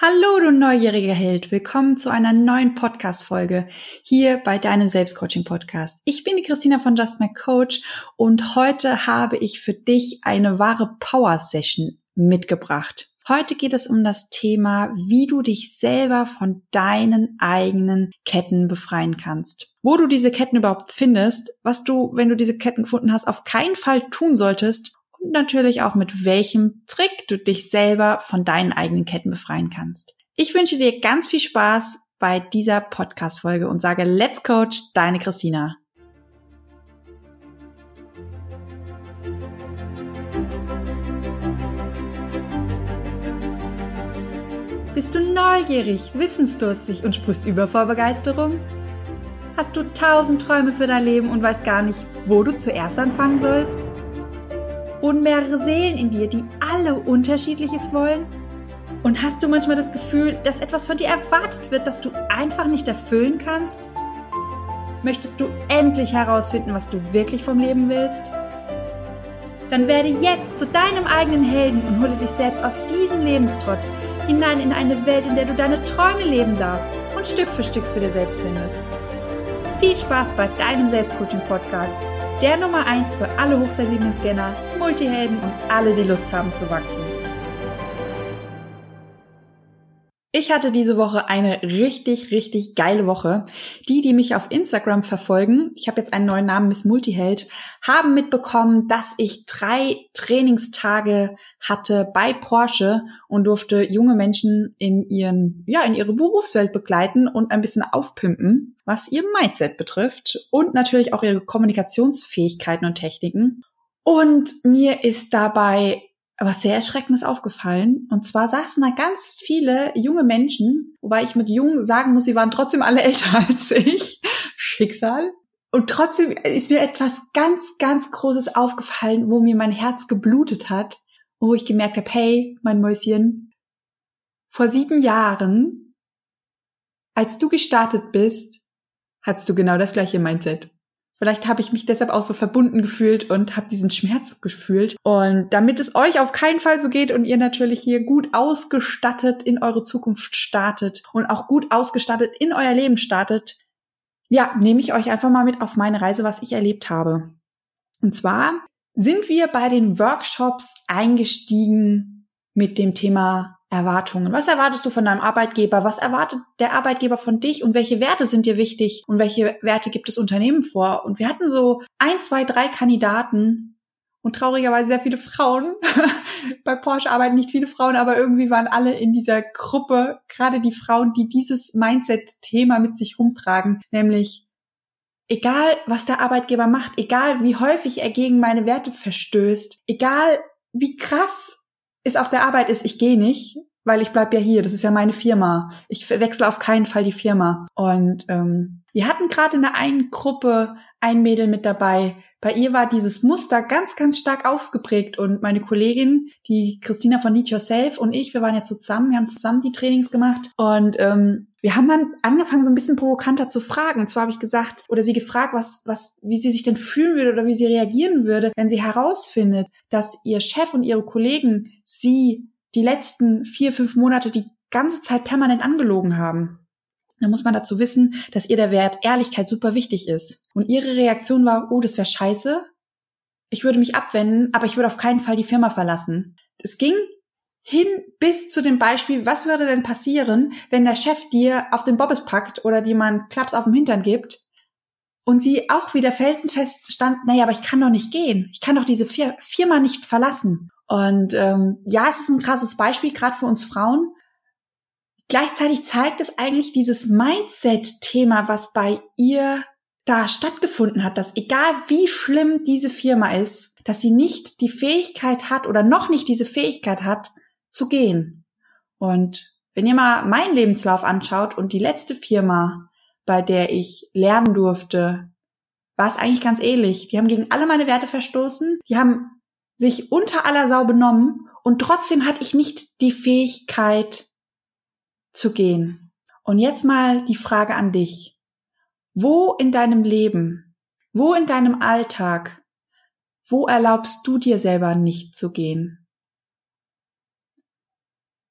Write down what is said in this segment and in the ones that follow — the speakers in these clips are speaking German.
Hallo, du neugieriger Held. Willkommen zu einer neuen Podcast-Folge hier bei deinem Selbstcoaching-Podcast. Ich bin die Christina von Just My Coach und heute habe ich für dich eine wahre Power-Session mitgebracht. Heute geht es um das Thema, wie du dich selber von deinen eigenen Ketten befreien kannst. Wo du diese Ketten überhaupt findest, was du, wenn du diese Ketten gefunden hast, auf keinen Fall tun solltest und natürlich auch mit welchem Trick du dich selber von deinen eigenen Ketten befreien kannst. Ich wünsche dir ganz viel Spaß bei dieser Podcast-Folge und sage Let's Coach, deine Christina. Bist du neugierig, wissensdurstig und sprichst über vor Begeisterung? Hast du tausend Träume für dein Leben und weißt gar nicht, wo du zuerst anfangen sollst? Wohnen mehrere Seelen in dir, die alle unterschiedliches wollen? Und hast du manchmal das Gefühl, dass etwas von dir erwartet wird, das du einfach nicht erfüllen kannst? Möchtest du endlich herausfinden, was du wirklich vom Leben willst? Dann werde jetzt zu deinem eigenen Helden und hole dich selbst aus diesem Lebenstrott hinein in eine Welt, in der du deine Träume leben darfst und Stück für Stück zu dir selbst findest. Viel Spaß bei deinem Selbstcoaching-Podcast der Nummer 1 für alle hochsensiblen Scanner, Multihelden und alle, die Lust haben zu wachsen. Ich hatte diese Woche eine richtig, richtig geile Woche. Die, die mich auf Instagram verfolgen, ich habe jetzt einen neuen Namen, Miss Multiheld, haben mitbekommen, dass ich drei Trainingstage hatte bei Porsche und durfte junge Menschen in ihren, ja, in ihre Berufswelt begleiten und ein bisschen aufpimpen, was ihr Mindset betrifft und natürlich auch ihre Kommunikationsfähigkeiten und Techniken. Und mir ist dabei was sehr Erschreckendes aufgefallen. Und zwar saßen da ganz viele junge Menschen, wobei ich mit jung sagen muss, sie waren trotzdem alle älter als ich. Schicksal. Und trotzdem ist mir etwas ganz, ganz Großes aufgefallen, wo mir mein Herz geblutet hat, wo ich gemerkt habe, hey, mein Mäuschen, vor sieben Jahren, als du gestartet bist, hattest du genau das gleiche Mindset. Vielleicht habe ich mich deshalb auch so verbunden gefühlt und habe diesen Schmerz gefühlt. Und damit es euch auf keinen Fall so geht und ihr natürlich hier gut ausgestattet in eure Zukunft startet und auch gut ausgestattet in euer Leben startet, ja, nehme ich euch einfach mal mit auf meine Reise, was ich erlebt habe. Und zwar sind wir bei den Workshops eingestiegen mit dem Thema Erwartungen. Was erwartest du von deinem Arbeitgeber? Was erwartet der Arbeitgeber von dich? Und welche Werte sind dir wichtig? Und welche Werte gibt das Unternehmen vor? Und wir hatten so ein, zwei, drei Kandidaten und traurigerweise sehr viele Frauen. Bei Porsche arbeiten nicht viele Frauen, aber irgendwie waren alle in dieser Gruppe, gerade die Frauen, die dieses Mindset-Thema mit sich rumtragen, nämlich egal was der Arbeitgeber macht, egal wie häufig er gegen meine Werte verstößt, egal wie krass es auf der Arbeit ist, ich gehe nicht, weil ich bleib ja hier. Das ist ja meine Firma. Ich wechsle auf keinen Fall die Firma. Und ähm, wir hatten gerade in der einen Gruppe ein Mädel mit dabei. Bei ihr war dieses Muster ganz, ganz stark ausgeprägt. Und meine Kollegin, die Christina von Need Yourself und ich, wir waren so zusammen, wir haben zusammen die Trainings gemacht. Und ähm, wir haben dann angefangen, so ein bisschen provokanter zu fragen. Und zwar habe ich gesagt, oder sie gefragt, was, was, wie sie sich denn fühlen würde oder wie sie reagieren würde, wenn sie herausfindet, dass ihr Chef und ihre Kollegen sie die letzten vier, fünf Monate die ganze Zeit permanent angelogen haben. Dann muss man dazu wissen, dass ihr der Wert Ehrlichkeit super wichtig ist. Und ihre Reaktion war, oh, das wäre scheiße. Ich würde mich abwenden, aber ich würde auf keinen Fall die Firma verlassen. Es ging hin bis zu dem Beispiel, was würde denn passieren, wenn der Chef dir auf den Bobbes packt oder dir mal einen Klaps auf dem Hintern gibt und sie auch wieder felsenfest stand, naja, aber ich kann doch nicht gehen. Ich kann doch diese Firma nicht verlassen. Und ähm, ja, es ist ein krasses Beispiel, gerade für uns Frauen. Gleichzeitig zeigt es eigentlich dieses Mindset-Thema, was bei ihr da stattgefunden hat, dass egal wie schlimm diese Firma ist, dass sie nicht die Fähigkeit hat oder noch nicht diese Fähigkeit hat, zu gehen. Und wenn ihr mal meinen Lebenslauf anschaut und die letzte Firma, bei der ich lernen durfte, war es eigentlich ganz ähnlich. Die haben gegen alle meine Werte verstoßen, die haben sich unter aller Sau benommen und trotzdem hatte ich nicht die Fähigkeit zu gehen. Und jetzt mal die Frage an dich. Wo in deinem Leben, wo in deinem Alltag, wo erlaubst du dir selber nicht zu gehen?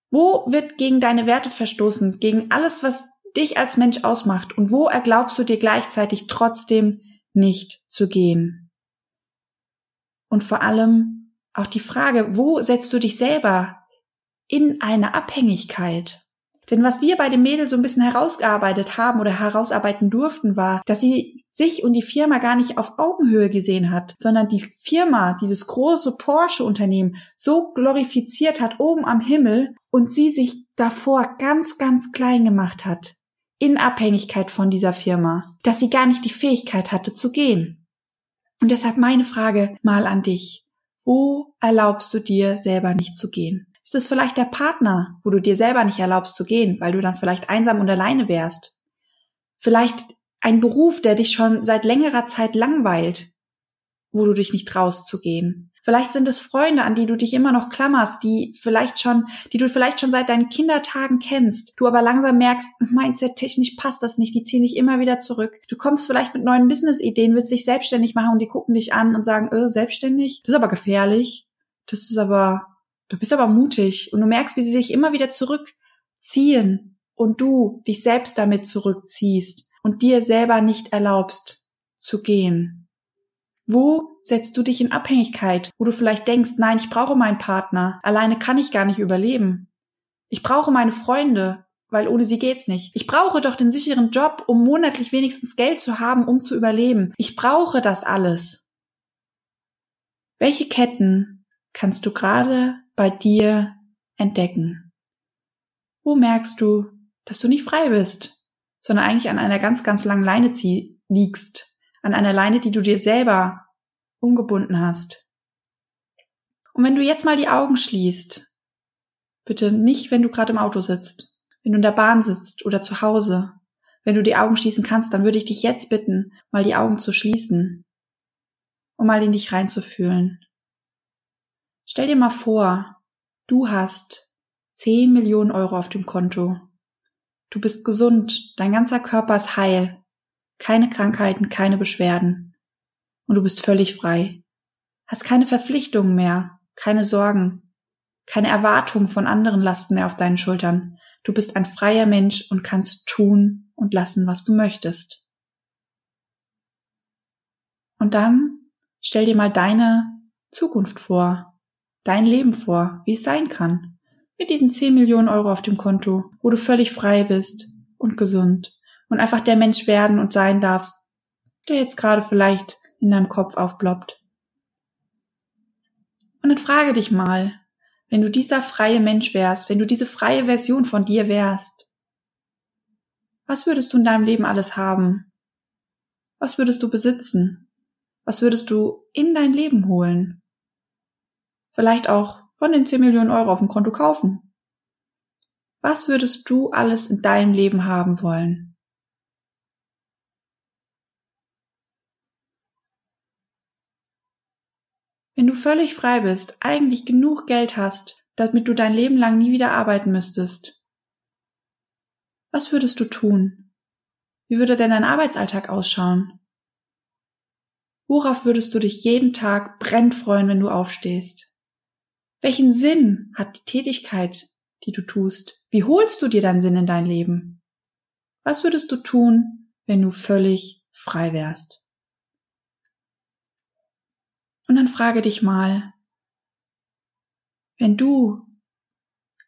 Wo wird gegen deine Werte verstoßen, gegen alles, was dich als Mensch ausmacht und wo erglaubst du dir gleichzeitig trotzdem nicht zu gehen? Und vor allem auch die Frage, wo setzt du dich selber in eine Abhängigkeit? Denn was wir bei dem Mädel so ein bisschen herausgearbeitet haben oder herausarbeiten durften, war, dass sie sich und die Firma gar nicht auf Augenhöhe gesehen hat, sondern die Firma, dieses große Porsche-Unternehmen, so glorifiziert hat oben am Himmel und sie sich davor ganz, ganz klein gemacht hat. In Abhängigkeit von dieser Firma, dass sie gar nicht die Fähigkeit hatte zu gehen. Und deshalb meine Frage mal an dich. Wo erlaubst du dir selber nicht zu gehen? Ist es vielleicht der Partner, wo du dir selber nicht erlaubst zu gehen, weil du dann vielleicht einsam und alleine wärst? Vielleicht ein Beruf, der dich schon seit längerer Zeit langweilt, wo du dich nicht traust zu gehen. Vielleicht sind es Freunde, an die du dich immer noch klammerst, die vielleicht schon, die du vielleicht schon seit deinen Kindertagen kennst, du aber langsam merkst, mindset-technisch passt das nicht, die ziehen dich immer wieder zurück. Du kommst vielleicht mit neuen Business-Ideen, willst dich selbstständig machen und die gucken dich an und sagen, äh, selbstständig? Das ist aber gefährlich. Das ist aber, Du bist aber mutig und du merkst, wie sie sich immer wieder zurückziehen und du dich selbst damit zurückziehst und dir selber nicht erlaubst zu gehen. Wo setzt du dich in Abhängigkeit, wo du vielleicht denkst, nein, ich brauche meinen Partner, alleine kann ich gar nicht überleben. Ich brauche meine Freunde, weil ohne sie geht's nicht. Ich brauche doch den sicheren Job, um monatlich wenigstens Geld zu haben, um zu überleben. Ich brauche das alles. Welche Ketten kannst du gerade bei dir entdecken? Wo merkst du, dass du nicht frei bist, sondern eigentlich an einer ganz, ganz langen Leine liegst, an einer Leine, die du dir selber umgebunden hast? Und wenn du jetzt mal die Augen schließt, bitte nicht, wenn du gerade im Auto sitzt, wenn du in der Bahn sitzt oder zu Hause, wenn du die Augen schließen kannst, dann würde ich dich jetzt bitten, mal die Augen zu schließen, um mal in dich reinzufühlen. Stell dir mal vor, du hast 10 Millionen Euro auf dem Konto. Du bist gesund, dein ganzer Körper ist heil, keine Krankheiten, keine Beschwerden. Und du bist völlig frei. Hast keine Verpflichtungen mehr, keine Sorgen, keine Erwartungen von anderen Lasten mehr auf deinen Schultern. Du bist ein freier Mensch und kannst tun und lassen, was du möchtest. Und dann stell dir mal deine Zukunft vor dein Leben vor, wie es sein kann. Mit diesen 10 Millionen Euro auf dem Konto, wo du völlig frei bist und gesund und einfach der Mensch werden und sein darfst, der jetzt gerade vielleicht in deinem Kopf aufploppt. Und dann frage dich mal, wenn du dieser freie Mensch wärst, wenn du diese freie Version von dir wärst, was würdest du in deinem Leben alles haben? Was würdest du besitzen? Was würdest du in dein Leben holen? Vielleicht auch von den 10 Millionen Euro auf dem Konto kaufen. Was würdest du alles in deinem Leben haben wollen? Wenn du völlig frei bist, eigentlich genug Geld hast, damit du dein Leben lang nie wieder arbeiten müsstest, was würdest du tun? Wie würde denn dein Arbeitsalltag ausschauen? Worauf würdest du dich jeden Tag brennend freuen, wenn du aufstehst? Welchen Sinn hat die Tätigkeit, die du tust? Wie holst du dir deinen Sinn in dein Leben? Was würdest du tun, wenn du völlig frei wärst? Und dann frage dich mal, wenn du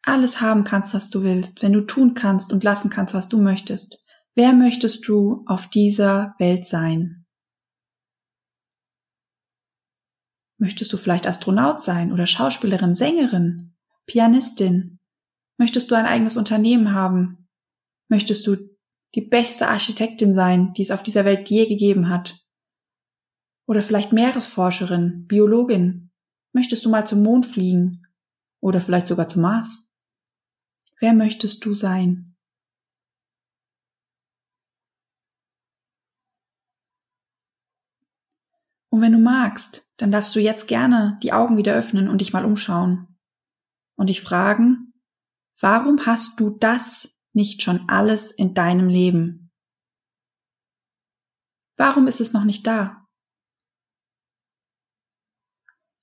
alles haben kannst, was du willst, wenn du tun kannst und lassen kannst, was du möchtest, wer möchtest du auf dieser Welt sein? Möchtest du vielleicht Astronaut sein oder Schauspielerin, Sängerin, Pianistin? Möchtest du ein eigenes Unternehmen haben? Möchtest du die beste Architektin sein, die es auf dieser Welt je gegeben hat? Oder vielleicht Meeresforscherin, Biologin? Möchtest du mal zum Mond fliegen? Oder vielleicht sogar zum Mars? Wer möchtest du sein? Und wenn du magst, dann darfst du jetzt gerne die Augen wieder öffnen und dich mal umschauen und dich fragen, warum hast du das nicht schon alles in deinem Leben? Warum ist es noch nicht da?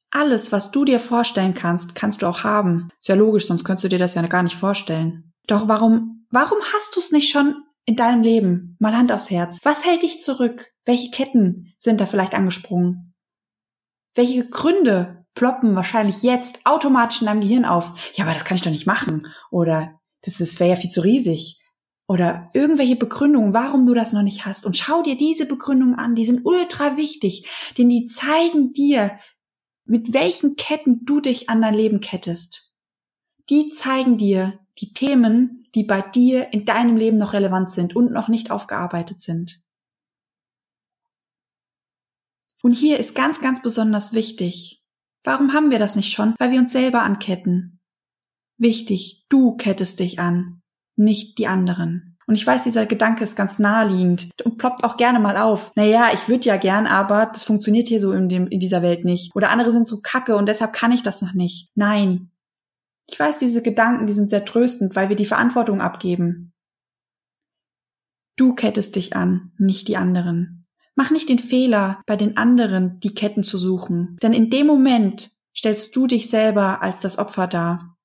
Alles, was du dir vorstellen kannst, kannst du auch haben. Ist ja logisch, sonst könntest du dir das ja gar nicht vorstellen. Doch warum, warum hast du es nicht schon in deinem Leben? Mal Hand aufs Herz. Was hält dich zurück? Welche Ketten sind da vielleicht angesprungen? Welche Gründe ploppen wahrscheinlich jetzt automatisch in deinem Gehirn auf? Ja, aber das kann ich doch nicht machen. Oder das, das wäre ja viel zu riesig. Oder irgendwelche Begründungen, warum du das noch nicht hast. Und schau dir diese Begründungen an. Die sind ultra wichtig, denn die zeigen dir, mit welchen Ketten du dich an dein Leben kettest. Die zeigen dir die Themen, die bei dir in deinem Leben noch relevant sind und noch nicht aufgearbeitet sind. Und hier ist ganz, ganz besonders wichtig. Warum haben wir das nicht schon? Weil wir uns selber anketten. Wichtig, du kettest dich an, nicht die anderen. Und ich weiß, dieser Gedanke ist ganz naheliegend und ploppt auch gerne mal auf. Naja, ich würde ja gern, aber das funktioniert hier so in, dem, in dieser Welt nicht. Oder andere sind so kacke und deshalb kann ich das noch nicht. Nein. Ich weiß, diese Gedanken, die sind sehr tröstend, weil wir die Verantwortung abgeben. Du kettest dich an, nicht die anderen. Mach nicht den Fehler, bei den anderen die Ketten zu suchen, denn in dem Moment stellst du dich selber als das Opfer dar.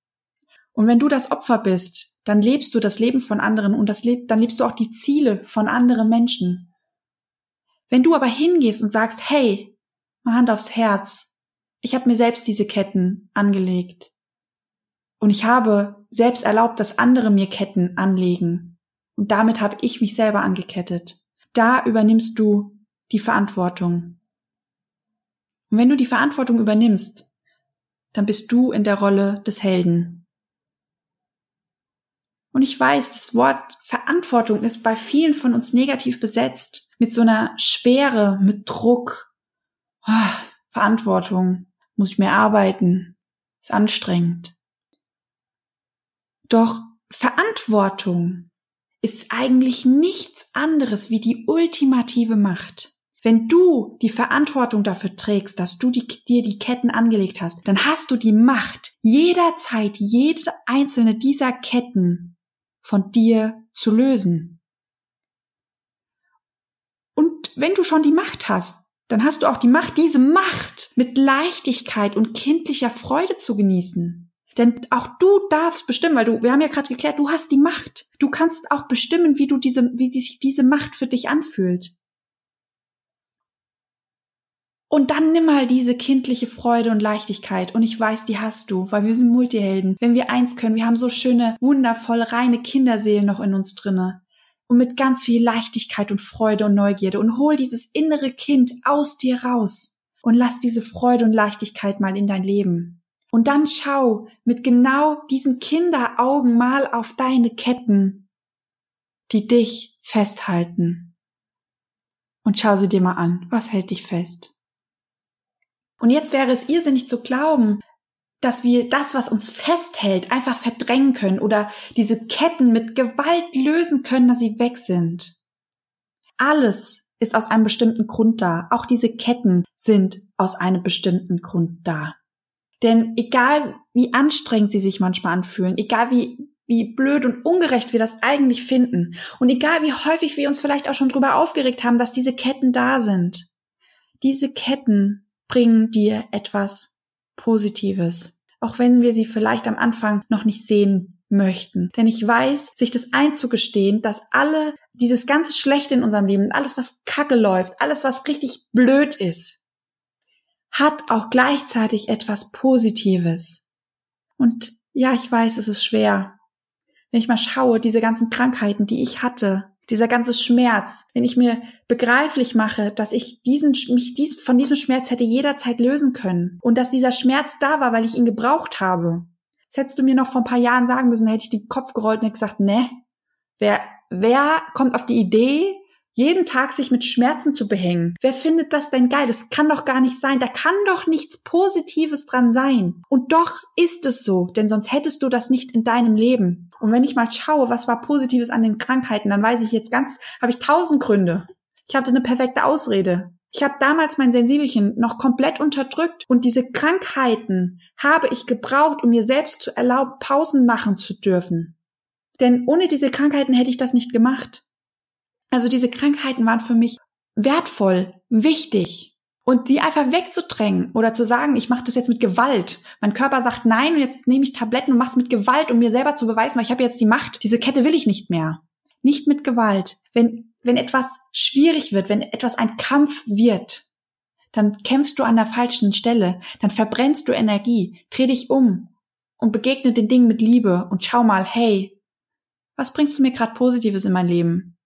Und wenn du das Opfer bist, dann lebst du das Leben von anderen und das lebt, dann lebst du auch die Ziele von anderen Menschen. Wenn du aber hingehst und sagst, hey, mal Hand aufs Herz, ich habe mir selbst diese Ketten angelegt und ich habe selbst erlaubt, dass andere mir Ketten anlegen und damit habe ich mich selber angekettet. Da übernimmst du die Verantwortung. Und wenn du die Verantwortung übernimmst, dann bist du in der Rolle des Helden. Und ich weiß, das Wort Verantwortung ist bei vielen von uns negativ besetzt. Mit so einer Schwere, mit Druck. Oh, Verantwortung. Muss ich mehr arbeiten. Ist anstrengend. Doch Verantwortung ist eigentlich nichts anderes wie die ultimative Macht. Wenn du die Verantwortung dafür trägst, dass du die, dir die Ketten angelegt hast, dann hast du die Macht, jederzeit jede einzelne dieser Ketten von dir zu lösen. Und wenn du schon die Macht hast, dann hast du auch die Macht, diese Macht mit Leichtigkeit und kindlicher Freude zu genießen. Denn auch du darfst bestimmen, weil du, wir haben ja gerade geklärt, du hast die Macht. Du kannst auch bestimmen, wie du diese, wie sich diese Macht für dich anfühlt. Und dann nimm mal diese kindliche Freude und Leichtigkeit. Und ich weiß, die hast du, weil wir sind Multihelden. Wenn wir eins können, wir haben so schöne, wundervolle, reine Kinderseelen noch in uns drinne. Und mit ganz viel Leichtigkeit und Freude und Neugierde. Und hol dieses innere Kind aus dir raus. Und lass diese Freude und Leichtigkeit mal in dein Leben. Und dann schau mit genau diesen Kinderaugen mal auf deine Ketten, die dich festhalten. Und schau sie dir mal an. Was hält dich fest? Und jetzt wäre es irrsinnig zu glauben, dass wir das, was uns festhält, einfach verdrängen können oder diese Ketten mit Gewalt lösen können, dass sie weg sind. Alles ist aus einem bestimmten Grund da. Auch diese Ketten sind aus einem bestimmten Grund da. Denn egal wie anstrengend sie sich manchmal anfühlen, egal wie, wie blöd und ungerecht wir das eigentlich finden und egal wie häufig wir uns vielleicht auch schon drüber aufgeregt haben, dass diese Ketten da sind, diese Ketten bringen dir etwas Positives, auch wenn wir sie vielleicht am Anfang noch nicht sehen möchten. Denn ich weiß, sich das einzugestehen, dass alle dieses ganze Schlechte in unserem Leben, alles was kacke läuft, alles was richtig blöd ist, hat auch gleichzeitig etwas Positives. Und ja, ich weiß, es ist schwer. Wenn ich mal schaue, diese ganzen Krankheiten, die ich hatte, dieser ganze Schmerz, wenn ich mir begreiflich mache, dass ich diesen, mich dies, von diesem Schmerz hätte jederzeit lösen können und dass dieser Schmerz da war, weil ich ihn gebraucht habe. Das hättest du mir noch vor ein paar Jahren sagen müssen, hätte ich den Kopf gerollt und hätte gesagt, ne, wer, wer kommt auf die Idee, jeden Tag sich mit Schmerzen zu behängen. Wer findet das denn geil? Das kann doch gar nicht sein. Da kann doch nichts Positives dran sein. Und doch ist es so, denn sonst hättest du das nicht in deinem Leben. Und wenn ich mal schaue, was war Positives an den Krankheiten, dann weiß ich jetzt ganz, habe ich tausend Gründe. Ich hatte eine perfekte Ausrede. Ich habe damals mein Sensibelchen noch komplett unterdrückt und diese Krankheiten habe ich gebraucht, um mir selbst zu erlauben, Pausen machen zu dürfen. Denn ohne diese Krankheiten hätte ich das nicht gemacht. Also diese Krankheiten waren für mich wertvoll, wichtig. Und die einfach wegzudrängen oder zu sagen, ich mache das jetzt mit Gewalt. Mein Körper sagt nein und jetzt nehme ich Tabletten und mache es mit Gewalt, um mir selber zu beweisen, weil ich habe jetzt die Macht. Diese Kette will ich nicht mehr. Nicht mit Gewalt. Wenn, wenn etwas schwierig wird, wenn etwas ein Kampf wird, dann kämpfst du an der falschen Stelle, dann verbrennst du Energie, dreh dich um und begegne den Dingen mit Liebe und schau mal, hey, was bringst du mir gerade Positives in mein Leben?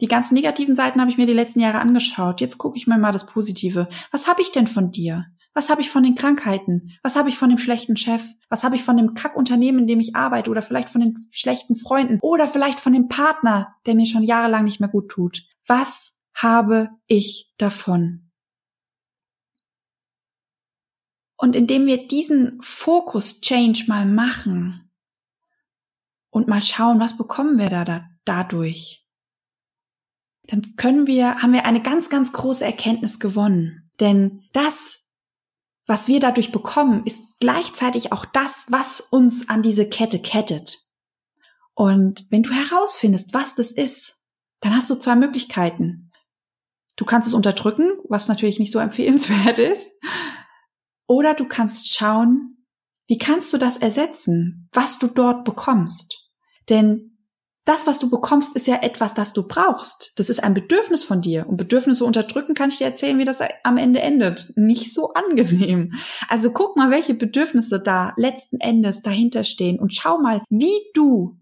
Die ganzen negativen Seiten habe ich mir die letzten Jahre angeschaut. Jetzt gucke ich mir mal das Positive. Was habe ich denn von dir? Was habe ich von den Krankheiten? Was habe ich von dem schlechten Chef? Was habe ich von dem Kackunternehmen, in dem ich arbeite? Oder vielleicht von den schlechten Freunden? Oder vielleicht von dem Partner, der mir schon jahrelang nicht mehr gut tut? Was habe ich davon? Und indem wir diesen Fokus-Change mal machen und mal schauen, was bekommen wir da, da dadurch, dann können wir, haben wir eine ganz, ganz große Erkenntnis gewonnen. Denn das, was wir dadurch bekommen, ist gleichzeitig auch das, was uns an diese Kette kettet. Und wenn du herausfindest, was das ist, dann hast du zwei Möglichkeiten. Du kannst es unterdrücken, was natürlich nicht so empfehlenswert ist. Oder du kannst schauen, wie kannst du das ersetzen, was du dort bekommst. Denn das, was du bekommst, ist ja etwas, das du brauchst. Das ist ein Bedürfnis von dir. Und Bedürfnisse unterdrücken kann ich dir erzählen, wie das am Ende endet. Nicht so angenehm. Also guck mal, welche Bedürfnisse da letzten Endes dahinter stehen und schau mal, wie du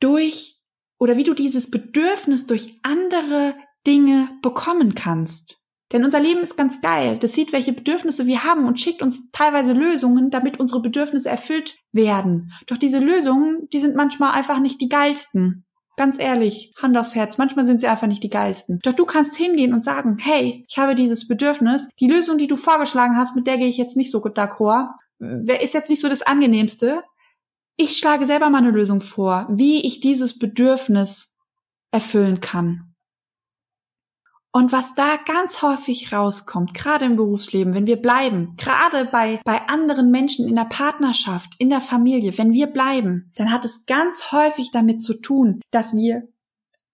durch oder wie du dieses Bedürfnis durch andere Dinge bekommen kannst. Denn unser Leben ist ganz geil. Das sieht, welche Bedürfnisse wir haben und schickt uns teilweise Lösungen, damit unsere Bedürfnisse erfüllt werden. Doch diese Lösungen, die sind manchmal einfach nicht die geilsten. Ganz ehrlich, Hand aufs Herz, manchmal sind sie einfach nicht die geilsten. Doch du kannst hingehen und sagen, hey, ich habe dieses Bedürfnis. Die Lösung, die du vorgeschlagen hast, mit der gehe ich jetzt nicht so d'accord. Wer ist jetzt nicht so das angenehmste? Ich schlage selber mal eine Lösung vor, wie ich dieses Bedürfnis erfüllen kann. Und was da ganz häufig rauskommt, gerade im Berufsleben, wenn wir bleiben, gerade bei, bei anderen Menschen in der Partnerschaft, in der Familie, wenn wir bleiben, dann hat es ganz häufig damit zu tun, dass wir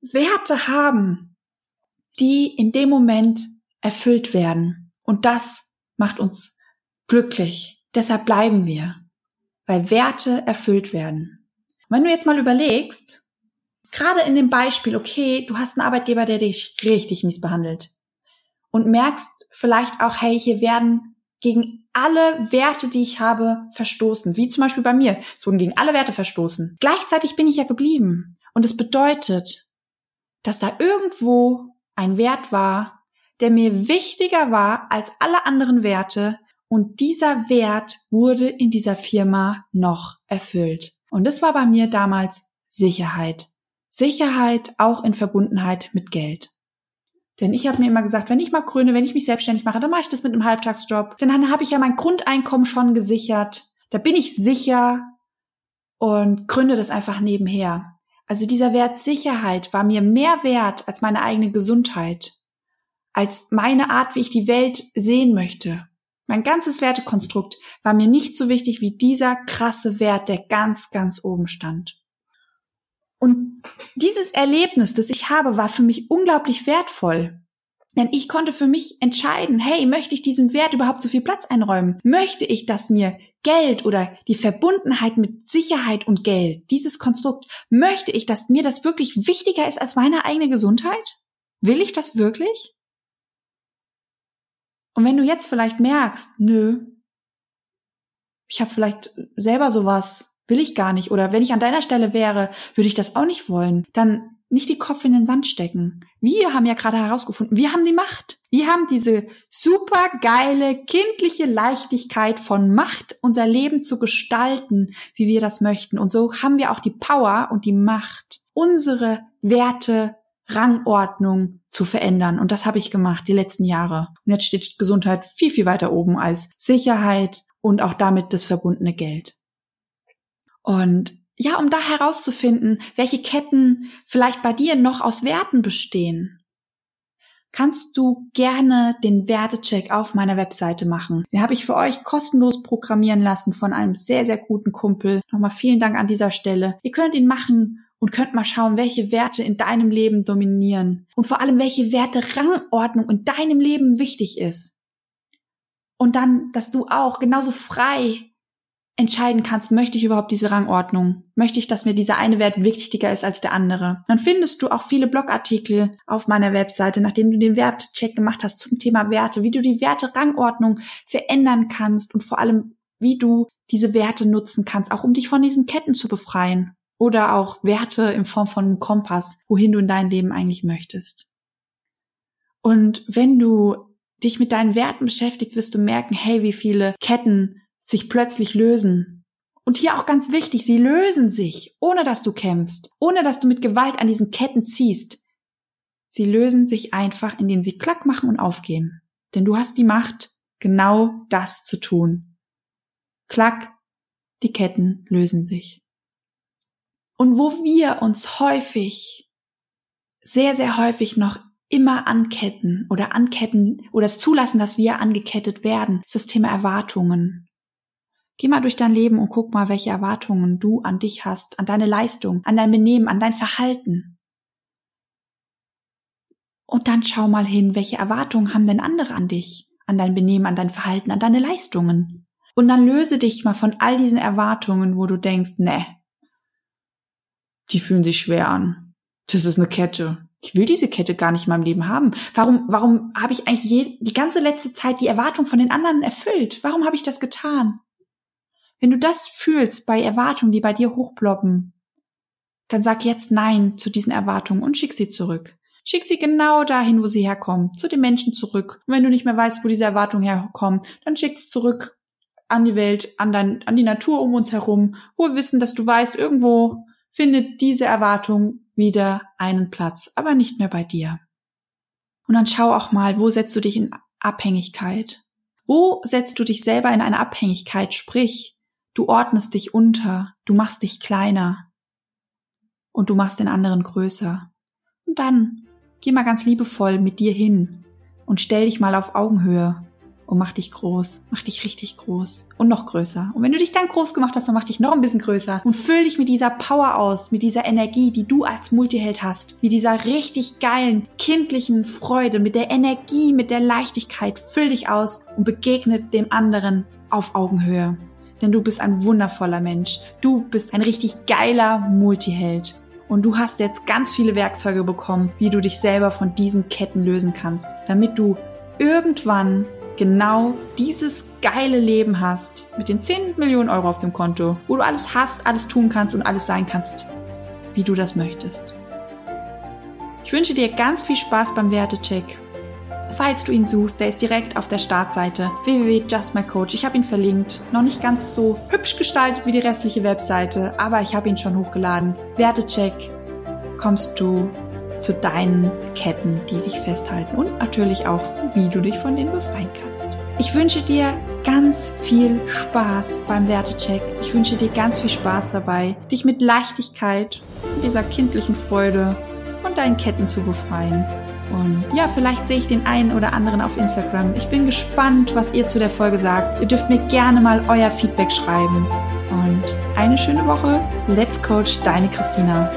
Werte haben, die in dem Moment erfüllt werden. Und das macht uns glücklich. Deshalb bleiben wir, weil Werte erfüllt werden. wenn du jetzt mal überlegst, gerade in dem Beispiel, okay, du hast einen Arbeitgeber, der dich richtig mies behandelt und merkst vielleicht auch, hey, hier werden gegen alle Werte, die ich habe, verstoßen. Wie zum Beispiel bei mir. Es wurden gegen alle Werte verstoßen. Gleichzeitig bin ich ja geblieben. Und es bedeutet, dass da irgendwo ein Wert war, der mir wichtiger war als alle anderen Werte. Und dieser Wert wurde in dieser Firma noch erfüllt. Und das war bei mir damals Sicherheit. Sicherheit auch in Verbundenheit mit Geld. Denn ich habe mir immer gesagt, wenn ich mal grüne, wenn ich mich selbstständig mache, dann mache ich das mit einem Halbtagsjob. Denn dann habe ich ja mein Grundeinkommen schon gesichert. Da bin ich sicher und gründe das einfach nebenher. Also dieser Wert Sicherheit war mir mehr wert als meine eigene Gesundheit, als meine Art, wie ich die Welt sehen möchte. Mein ganzes Wertekonstrukt war mir nicht so wichtig wie dieser krasse Wert, der ganz, ganz oben stand. Und dieses Erlebnis, das ich habe, war für mich unglaublich wertvoll. Denn ich konnte für mich entscheiden, hey, möchte ich diesem Wert überhaupt so viel Platz einräumen? Möchte ich, dass mir Geld oder die Verbundenheit mit Sicherheit und Geld, dieses Konstrukt, möchte ich, dass mir das wirklich wichtiger ist als meine eigene Gesundheit? Will ich das wirklich? Und wenn du jetzt vielleicht merkst, nö, ich habe vielleicht selber sowas Will ich gar nicht. Oder wenn ich an deiner Stelle wäre, würde ich das auch nicht wollen. Dann nicht die Kopf in den Sand stecken. Wir haben ja gerade herausgefunden, wir haben die Macht. Wir haben diese super geile, kindliche Leichtigkeit von Macht, unser Leben zu gestalten, wie wir das möchten. Und so haben wir auch die Power und die Macht, unsere Werte, Rangordnung zu verändern. Und das habe ich gemacht die letzten Jahre. Und jetzt steht Gesundheit viel, viel weiter oben als Sicherheit und auch damit das verbundene Geld. Und ja, um da herauszufinden, welche Ketten vielleicht bei dir noch aus Werten bestehen, kannst du gerne den Wertecheck auf meiner Webseite machen. Den habe ich für euch kostenlos programmieren lassen von einem sehr, sehr guten Kumpel. Nochmal vielen Dank an dieser Stelle. Ihr könnt ihn machen und könnt mal schauen, welche Werte in deinem Leben dominieren und vor allem, welche Werte Rangordnung in deinem Leben wichtig ist. Und dann, dass du auch genauso frei entscheiden kannst, möchte ich überhaupt diese Rangordnung? Möchte ich, dass mir dieser eine Wert wichtiger ist als der andere? Dann findest du auch viele Blogartikel auf meiner Webseite, nachdem du den Wertecheck gemacht hast zum Thema Werte, wie du die Werte-Rangordnung verändern kannst und vor allem, wie du diese Werte nutzen kannst, auch um dich von diesen Ketten zu befreien. Oder auch Werte in Form von einem Kompass, wohin du in dein Leben eigentlich möchtest. Und wenn du dich mit deinen Werten beschäftigst, wirst du merken, hey, wie viele Ketten sich plötzlich lösen. Und hier auch ganz wichtig, sie lösen sich, ohne dass du kämpfst, ohne dass du mit Gewalt an diesen Ketten ziehst. Sie lösen sich einfach, indem sie klack machen und aufgehen. Denn du hast die Macht, genau das zu tun. Klack, die Ketten lösen sich. Und wo wir uns häufig, sehr, sehr häufig noch immer anketten oder anketten oder es zulassen, dass wir angekettet werden, ist das Thema Erwartungen. Geh mal durch dein Leben und guck mal, welche Erwartungen du an dich hast, an deine Leistung, an dein Benehmen, an dein Verhalten. Und dann schau mal hin, welche Erwartungen haben denn andere an dich, an dein Benehmen, an dein Verhalten, an deine Leistungen. Und dann löse dich mal von all diesen Erwartungen, wo du denkst, ne, die fühlen sich schwer an. Das ist eine Kette. Ich will diese Kette gar nicht in meinem Leben haben. Warum, warum habe ich eigentlich je, die ganze letzte Zeit die Erwartung von den anderen erfüllt? Warum habe ich das getan? Wenn du das fühlst bei Erwartungen, die bei dir hochploppen, dann sag jetzt Nein zu diesen Erwartungen und schick sie zurück. Schick sie genau dahin, wo sie herkommen, zu den Menschen zurück. Und wenn du nicht mehr weißt, wo diese Erwartungen herkommen, dann schick es zurück an die Welt, an, dein, an die Natur um uns herum, wo wir wissen, dass du weißt, irgendwo findet diese Erwartung wieder einen Platz, aber nicht mehr bei dir. Und dann schau auch mal, wo setzt du dich in Abhängigkeit? Wo setzt du dich selber in eine Abhängigkeit? Sprich, Du ordnest dich unter, du machst dich kleiner und du machst den anderen größer. Und dann geh mal ganz liebevoll mit dir hin und stell dich mal auf Augenhöhe und mach dich groß, mach dich richtig groß und noch größer. Und wenn du dich dann groß gemacht hast, dann mach dich noch ein bisschen größer und füll dich mit dieser Power aus, mit dieser Energie, die du als Multiheld hast, mit dieser richtig geilen, kindlichen Freude, mit der Energie, mit der Leichtigkeit, füll dich aus und begegnet dem anderen auf Augenhöhe denn du bist ein wundervoller Mensch. Du bist ein richtig geiler Multiheld. Und du hast jetzt ganz viele Werkzeuge bekommen, wie du dich selber von diesen Ketten lösen kannst, damit du irgendwann genau dieses geile Leben hast mit den 10 Millionen Euro auf dem Konto, wo du alles hast, alles tun kannst und alles sein kannst, wie du das möchtest. Ich wünsche dir ganz viel Spaß beim Wertecheck Falls du ihn suchst, der ist direkt auf der Startseite www.justmycoach. Ich habe ihn verlinkt. Noch nicht ganz so hübsch gestaltet wie die restliche Webseite, aber ich habe ihn schon hochgeladen. Wertecheck kommst du zu deinen Ketten, die dich festhalten und natürlich auch, wie du dich von denen befreien kannst. Ich wünsche dir ganz viel Spaß beim Wertecheck. Ich wünsche dir ganz viel Spaß dabei, dich mit Leichtigkeit und dieser kindlichen Freude von deinen Ketten zu befreien. Und ja, vielleicht sehe ich den einen oder anderen auf Instagram. Ich bin gespannt, was ihr zu der Folge sagt. Ihr dürft mir gerne mal euer Feedback schreiben. Und eine schöne Woche. Let's Coach, deine Christina.